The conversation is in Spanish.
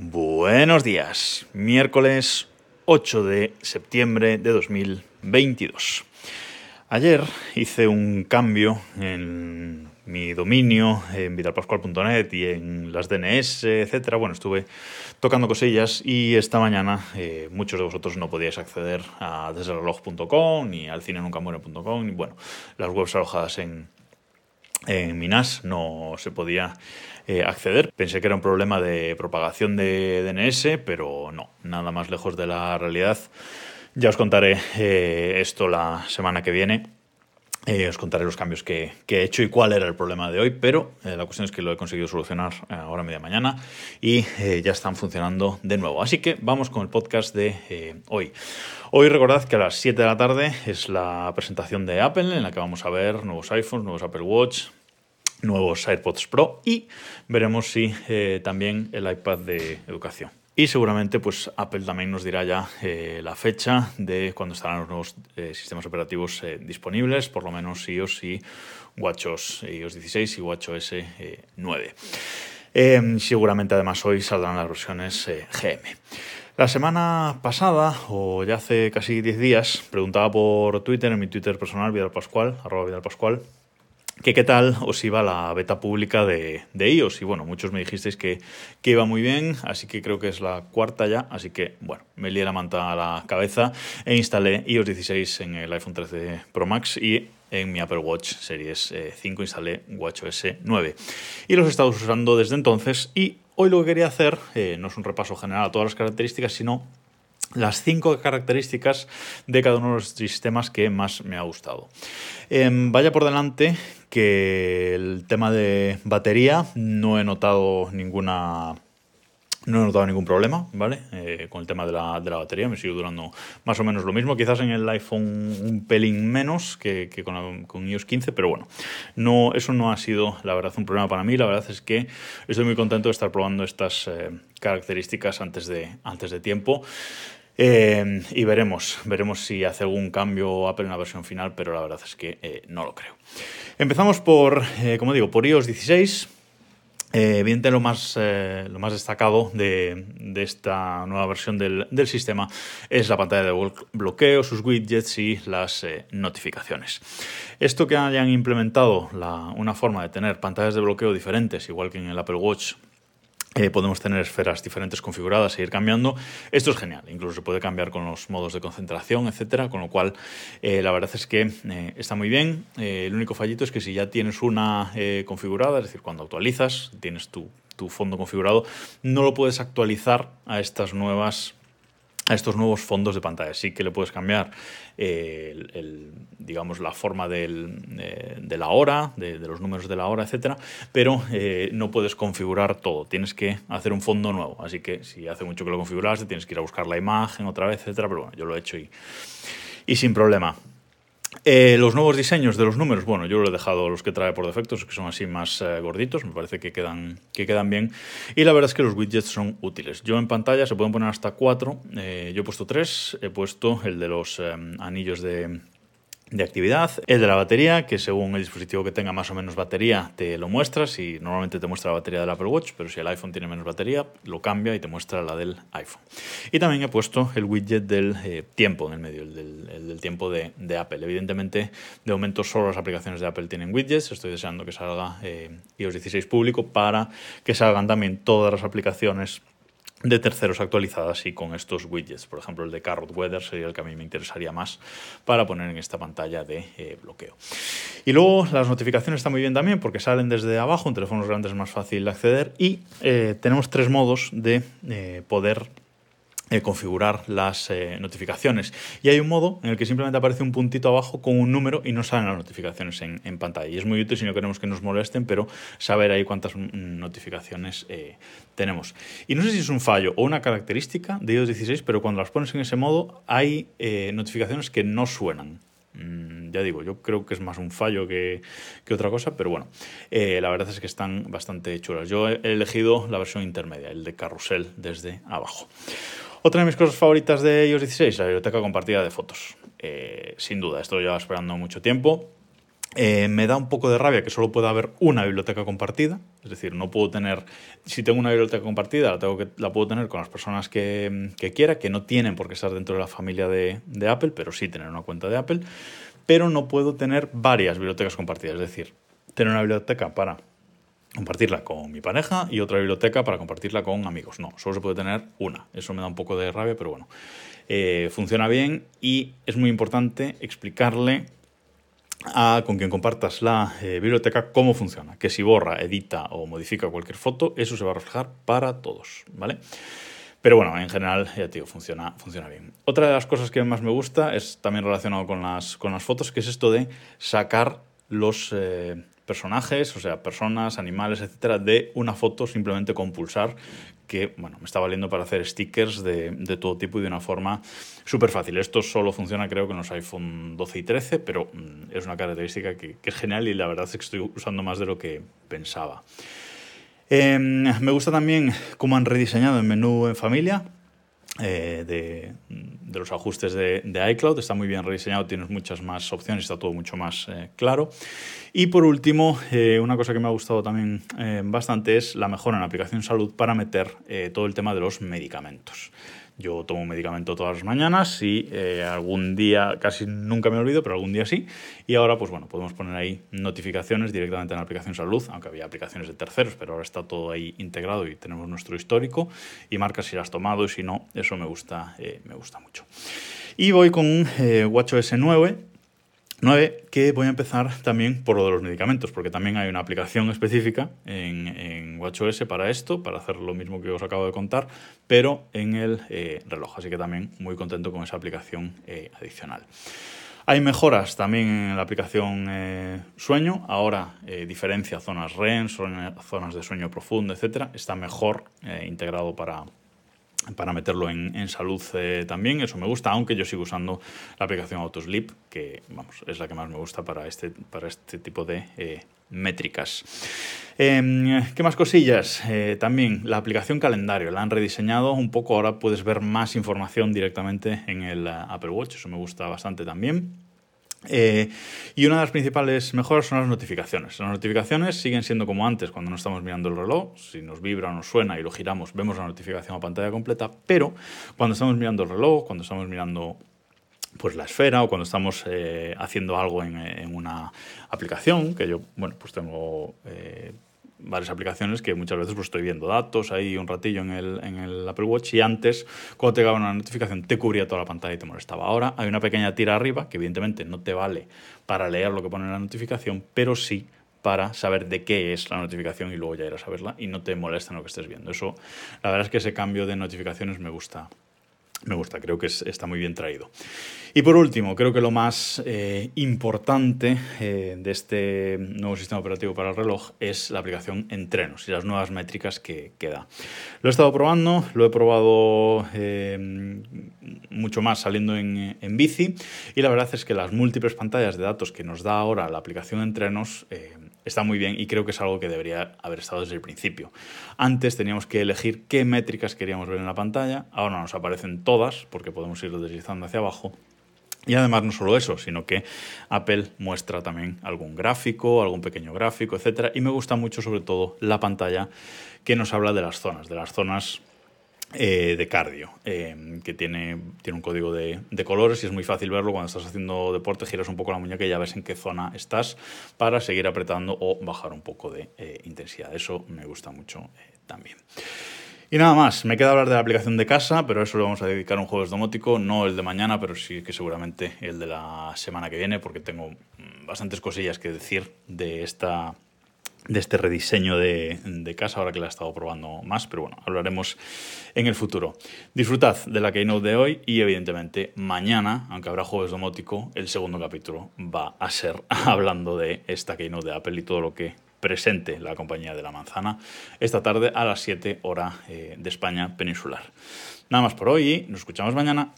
Buenos días, miércoles 8 de septiembre de 2022. Ayer hice un cambio en mi dominio en vidalpascual.net y en las DNS, etcétera. Bueno, estuve tocando cosillas y esta mañana eh, muchos de vosotros no podíais acceder a desreloj.com ni al cinenuncamure.com ni bueno, las webs alojadas en, en Minas no se podía eh, acceder. Pensé que era un problema de propagación de DNS, pero no, nada más lejos de la realidad. Ya os contaré eh, esto la semana que viene. Eh, os contaré los cambios que, he hecho y cuál era el problema de hoy, pero la cuestión es que lo he conseguido solucionar ahora media mañana y ya están funcionando de nuevo. Así que vamos con el podcast de hoy. Hoy recordad que a las 7 de la tarde es la presentación de Apple en la que vamos a ver nuevos iPhones, nuevos Apple Watch, nuevos AirPods Pro y veremos si eh, también el iPad de educación. Y seguramente pues Apple también nos dirá ya eh, la fecha de cuando estarán los nuevos eh, sistemas operativos disponibles, por lo menos iOS y WatchOS iOS 16 y WatchOS 9. Em, seguramente además hoy saldrán las versiones GM. La semana pasada, o ya hace casi 10 días, preguntaba por Twitter, en mi Twitter personal, Vidal Pascual, arroba Vidal Pascual, que qué tal os iba la beta pública de, de iOS. Y bueno, muchos me dijisteis que, que, iba muy bien, así que creo que es la cuarta ya. Así que bueno, me lié la manta a la cabeza e instalé iOS 16 en el iPhone 13 Pro Max y en mi Apple Watch Series 5 eh, instalé WatchOS 9. Y los he estado usando desde entonces y hoy lo que quería hacer eh, no es un repaso general a todas las características, sino las cinco características de cada uno de los sistemas que más me ha gustado. Em, vaya por delante que el tema de batería no he notado ninguna no he notado ningún problema, ¿vale? Eh, con el tema de la, de la, batería, me sigue durando más o menos lo mismo. Quizás en el iPhone un pelín menos que, con, con, iOS 15, pero bueno, no, eso no ha sido, la verdad, un problema para mí. La verdad es que estoy muy contento de estar probando estas eh, características antes de, antes de tiempo. Eh, y veremos, veremos si hace algún cambio Apple en la versión final, pero la verdad es que eh, no lo creo. Empezamos por, eh, como digo, por iOS 16. evidentemente lo más, lo más destacado de, esta nueva versión del, sistema es la pantalla de bloqueo, sus widgets y las notificaciones. Esto que hayan implementado una forma de tener pantallas de bloqueo diferentes, igual que en el Apple Watch eh, podemos tener esferas diferentes configuradas e ir cambiando. Esto es genial, incluso se puede cambiar con los modos de concentración, etcétera, con lo cual eh, la verdad es que eh, está muy bien. el único fallito es que si ya tienes una configurada, es decir, cuando actualizas, tienes tu, tu fondo configurado, no lo puedes actualizar a estas nuevas a estos nuevos fondos de pantalla. Sí que le puedes cambiar eh, el, digamos, la forma del, eh, de la hora, de, los números de la hora, etcétera, pero eh, no puedes configurar todo. Tienes que hacer un fondo nuevo. Así que si hace mucho que lo configuraste, tienes que ir a buscar la imagen otra vez, etcétera. Pero bueno, yo lo he hecho y, y sin problema. Eh, los nuevos diseños de los números, bueno, yo lo he dejado los que trae por defecto, que son así más eh, gorditos, me parece que quedan, que quedan bien. Y la verdad es que los widgets son útiles. Yo en pantalla se pueden poner hasta cuatro, eh, yo he puesto tres, he puesto el de los anillos de de actividad, el de la batería, que según el dispositivo que tenga más o menos batería te lo muestras y normalmente te muestra la batería del Apple Watch, pero si el iPhone tiene menos batería, lo cambia y te muestra la del iPhone. Y también he puesto el widget del eh, tiempo en el medio, el del, tiempo de, Apple. Evidentemente, de momento solo las aplicaciones de Apple tienen widgets, estoy deseando que salga eh, iOS 16 público para que salgan también todas las aplicaciones de terceros actualizadas y con estos widgets. Por ejemplo, el de Carrot Weather sería el que a mí me interesaría más para poner en esta pantalla de eh, bloqueo. Y luego las notificaciones están muy bien también porque salen desde abajo, en teléfonos grandes es más fácil de acceder y eh, tenemos tres modos de eh, poder eh, configurar las eh, notificaciones. Y hay un modo en el que simplemente aparece un puntito abajo con un número y no salen las notificaciones en, pantalla. Y es muy útil si no queremos que nos molesten, pero saber ahí cuántas mm, notificaciones eh, tenemos. Y no sé si es un fallo o una característica de iOS 16, pero cuando las pones en ese modo hay notificaciones que no suenan. Mm, ya digo, yo creo que es más un fallo que, que otra cosa, pero bueno, la verdad es que están bastante chulas. Yo he elegido la versión intermedia, el de carrusel desde abajo. Otra de mis cosas favoritas de iOS 16, la biblioteca compartida de fotos. Eh, sin duda, esto lo llevo esperando mucho tiempo. Eh, me da un poco de rabia que solo pueda haber una biblioteca compartida, es decir, no puedo tener, si tengo una biblioteca compartida, la, tengo que, la puedo tener con las personas que, quiera, que no tienen por qué estar dentro de la familia de, Apple, pero sí tener una cuenta de Apple, pero no puedo tener varias bibliotecas compartidas, es decir, tener una biblioteca para compartirla con mi pareja y otra biblioteca para compartirla con amigos. No, solo se puede tener una. Eso me da un poco de rabia, pero bueno, eh, funciona bien y es muy importante explicarle a con quien compartas la eh, biblioteca cómo funciona, que si borra, edita o modifica cualquier foto, eso se va a reflejar para todos, ¿vale? Pero bueno, en general, ya te digo, funciona, funciona bien. Otra de las cosas que más me gusta es también relacionado con las, con las fotos, que es esto de sacar los, eh, personajes, o sea, personas, animales, etcétera, de una foto simplemente con pulsar, que bueno, me está valiendo para hacer stickers de, todo tipo y de una forma súper fácil. Esto solo funciona, creo que en los iPhone 12 y 13, pero mm, es una característica que, es genial y la verdad es que estoy usando más de lo que pensaba. Em, me gusta también cómo han rediseñado el menú en familia. Eh, de, los ajustes de, iCloud. Está muy bien rediseñado, tienes muchas más opciones, está todo mucho más eh, claro. Y por último, eh, una cosa que me ha gustado también bastante es la mejora en la aplicación salud para meter todo el tema de los medicamentos. Yo tomo medicamento todas las mañanas y eh, algún día, casi nunca me olvido, pero algún día sí. Y ahora, pues bueno, podemos poner ahí notificaciones directamente en la aplicación Salud, aunque había aplicaciones de terceros, pero ahora está todo ahí integrado y tenemos nuestro histórico y marca si lo has tomado y si no, eso me gusta, eh, me gusta mucho. Y voy con eh, WatchOS 9 9, que voy a empezar también por lo de los medicamentos, porque también hay una aplicación específica en, en WatchOS para esto, para hacer lo mismo que os acabo de contar, pero en el eh, reloj. Así que también muy contento con esa aplicación eh, adicional. Hay mejoras también en la aplicación eh, Sueño. Ahora diferencia zonas REM, zonas de sueño profundo, etc. Está mejor integrado para, para meterlo en, salud eh, también, eso me gusta, aunque yo sigo usando la aplicación Autosleep, que vamos, es la que más me gusta para este, para este tipo de eh, métricas. Em, ¿Qué más cosillas? Eh, también la aplicación calendario, la han rediseñado un poco, ahora puedes ver más información directamente en el Apple Watch, eso me gusta bastante también. Eh, y una de las principales mejoras son las notificaciones. Las notificaciones siguen siendo como antes cuando no estamos mirando el reloj. Si nos vibra o nos suena y lo giramos, vemos la notificación a pantalla completa. Pero cuando estamos mirando el reloj, cuando estamos mirando pues la esfera o cuando estamos eh, haciendo algo en, en, una aplicación, que yo, bueno, pues tengo eh, varias aplicaciones que muchas veces pues, estoy viendo datos ahí un ratillo en el, en el Apple Watch y antes, cuando te llegaba una notificación, te cubría toda la pantalla y te molestaba. Ahora hay una pequeña tira arriba que evidentemente no te vale para leer lo que pone en la notificación, pero sí para saber de qué es la notificación y luego ya ir a saberla y no te molesta lo que estés viendo. Eso, la verdad es que ese cambio de notificaciones me gusta, me gusta, creo que está muy bien traído. Y por último, creo que lo más eh, importante eh, de este nuevo sistema operativo para el reloj es la aplicación Entrenos y las nuevas métricas que, da. Lo he estado probando, lo he probado eh, mucho más saliendo en, en, bici y la verdad es que las múltiples pantallas de datos que nos da ahora la aplicación Entrenos está muy bien y creo que es algo que debería haber estado desde el principio. Antes teníamos que elegir qué métricas queríamos ver en la pantalla, ahora nos aparecen todas porque podemos ir deslizando hacia abajo. Y además no solo eso, sino que Apple muestra también algún gráfico, algún pequeño gráfico, etc. Y me gusta mucho sobre todo la pantalla que nos habla de las zonas, de las zonas eh, de cardio, eh, que tiene, tiene un código de, colores y es muy fácil verlo cuando estás haciendo deporte, giras un poco la muñeca y ya ves en qué zona estás para seguir apretando o bajar un poco de eh, intensidad. Eso me gusta mucho también. Y nada más, me queda hablar de la aplicación de casa, pero eso lo vamos a dedicar a un jueves domótico, no el de mañana, pero sí que seguramente el de la semana que viene, porque tengo bastantes cosillas que decir de esta de este rediseño de, casa, ahora que la he estado probando más, pero bueno, hablaremos en el futuro. Disfrutad de la Keynote de hoy y evidentemente mañana, aunque habrá jueves domótico, el segundo capítulo va a ser hablando de esta Keynote de Apple y todo lo que presente la compañía de la manzana esta tarde a las 7 hora eh, de España peninsular. Nada más por hoy nos escuchamos mañana.